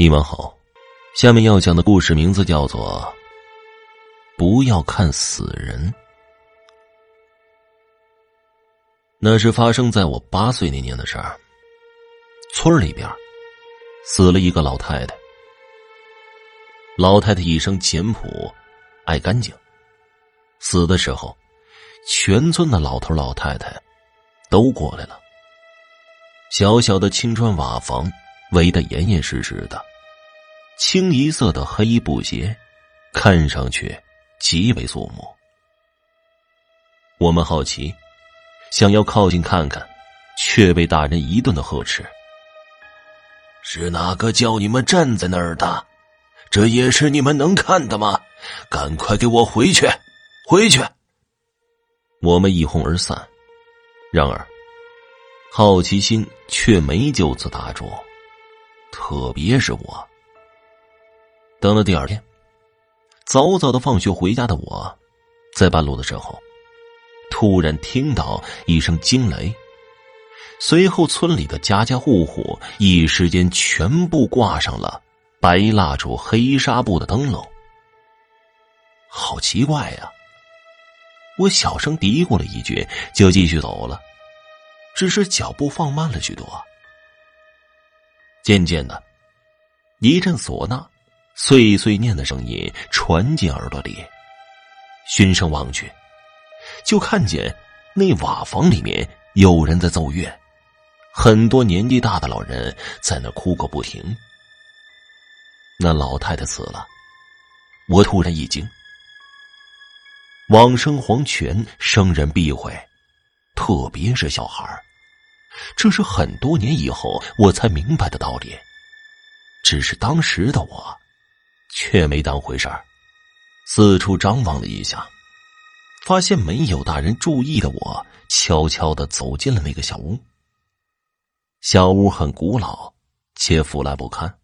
你们好，下面要讲的故事名字叫做《不要看死人》。那是发生在我八岁那年的事儿。村里边死了一个老太太，老太太一生简朴，爱干净。死的时候，全村的老头老太太都过来了。小小的青砖瓦房，围得严严实实的。清一色的黑布鞋，看上去极为肃穆。我们好奇，想要靠近看看，却被大人一顿的呵斥：“是哪个叫你们站在那儿的？这也是你们能看的吗？赶快给我回去，回去！”我们一哄而散。然而，好奇心却没就此打住，特别是我。等了第二天，早早的放学回家的我，在半路的时候，突然听到一声惊雷，随后村里的家家户户一时间全部挂上了白蜡烛、黑纱布的灯笼。好奇怪呀！我小声嘀咕了一句，就继续走了，只是脚步放慢了许多。渐渐的，一阵唢呐。碎碎念的声音传进耳朵里，循声望去，就看见那瓦房里面有人在奏乐，很多年纪大的老人在那哭个不停。那老太太死了，我突然一惊。往生黄泉，生人必毁，特别是小孩这是很多年以后我才明白的道理，只是当时的我。却没当回事儿，四处张望了一下，发现没有大人注意的我，悄悄的走进了那个小屋。小屋很古老，且腐烂不堪，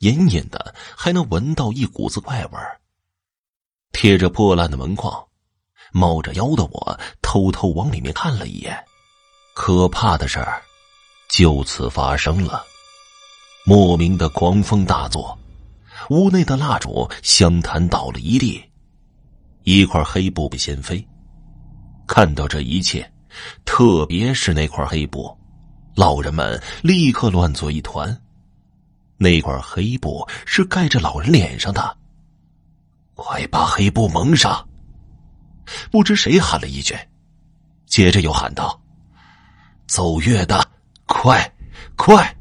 隐隐的还能闻到一股子怪味儿。贴着破烂的门框，猫着腰的我偷偷往里面看了一眼，可怕的事儿就此发生了，莫名的狂风大作。屋内的蜡烛、香坛倒了一地，一块黑布被掀飞。看到这一切，特别是那块黑布，老人们立刻乱作一团。那块黑布是盖着老人脸上的，快把黑布蒙上！不知谁喊了一句，接着又喊道：“奏乐的，快，快！”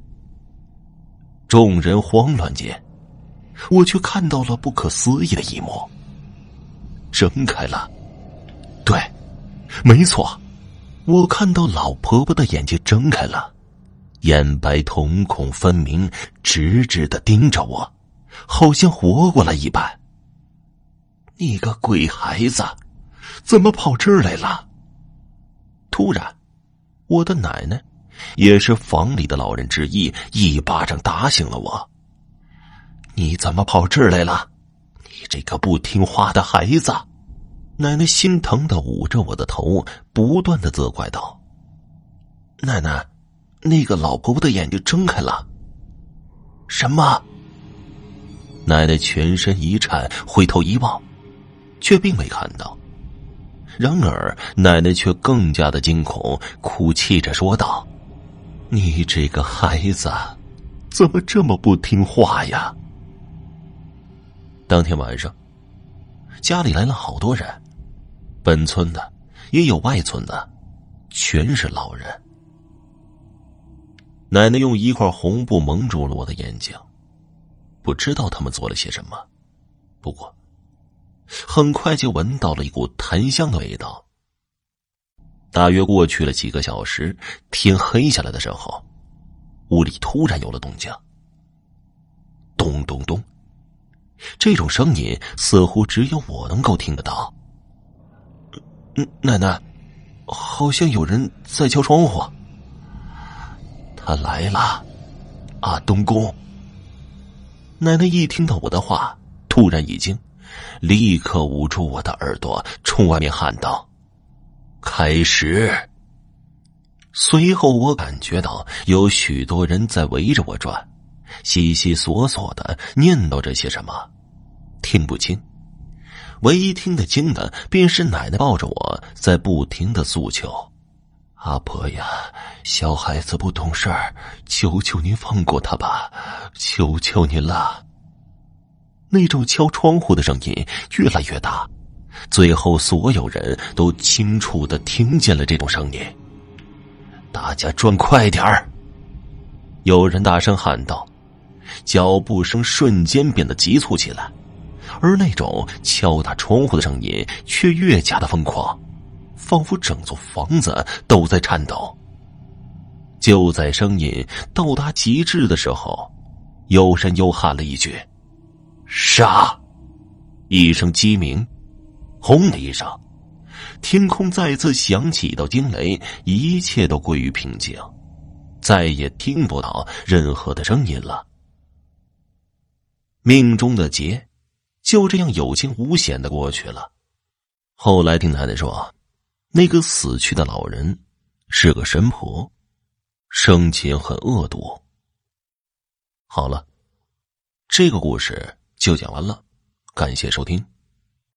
众人慌乱间。我却看到了不可思议的一幕。睁开了，对，没错，我看到老婆婆的眼睛睁开了，眼白瞳孔分明，直直的盯着我，好像活过来一般。你个鬼孩子，怎么跑这儿来了？突然，我的奶奶，也是房里的老人之一，一巴掌打醒了我。你怎么跑这儿来了？你这个不听话的孩子！奶奶心疼的捂着我的头，不断的责怪道：“奶奶，那个老婆婆的眼睛睁开了。”什么？奶奶全身一颤，回头一望，却并没看到。然而，奶奶却更加的惊恐，哭泣着说道：“你这个孩子，怎么这么不听话呀？”当天晚上，家里来了好多人，本村的也有外村的，全是老人。奶奶用一块红布蒙住了我的眼睛，不知道他们做了些什么。不过，很快就闻到了一股檀香的味道。大约过去了几个小时，天黑下来的时候，屋里突然有了动静，咚咚咚。这种声音似乎只有我能够听得到。奶奶，好像有人在敲窗户。他来了，阿东宫。奶奶一听到我的话，突然一惊，立刻捂住我的耳朵，冲外面喊道：“开始！”随后我感觉到有许多人在围着我转，悉悉索索的念叨着些什么，听不清。唯一听得清的，便是奶奶抱着我在不停的诉求：“阿婆呀，小孩子不懂事儿，求求您放过他吧，求求您了。”那种敲窗户的声音越来越大，最后所有人都清楚的听见了这种声音。大家转快点儿！有人大声喊道，脚步声瞬间变得急促起来，而那种敲打窗户的声音却越加的疯狂，仿佛整座房子都在颤抖。就在声音到达极致的时候，有人又喊了一句。杀！一声鸡鸣，轰的一声，天空再次响起一道惊雷，一切都归于平静，再也听不到任何的声音了。命中的劫就这样有惊无险的过去了。后来听奶奶说，那个死去的老人是个神婆，生前很恶毒。好了，这个故事。就讲完了，感谢收听。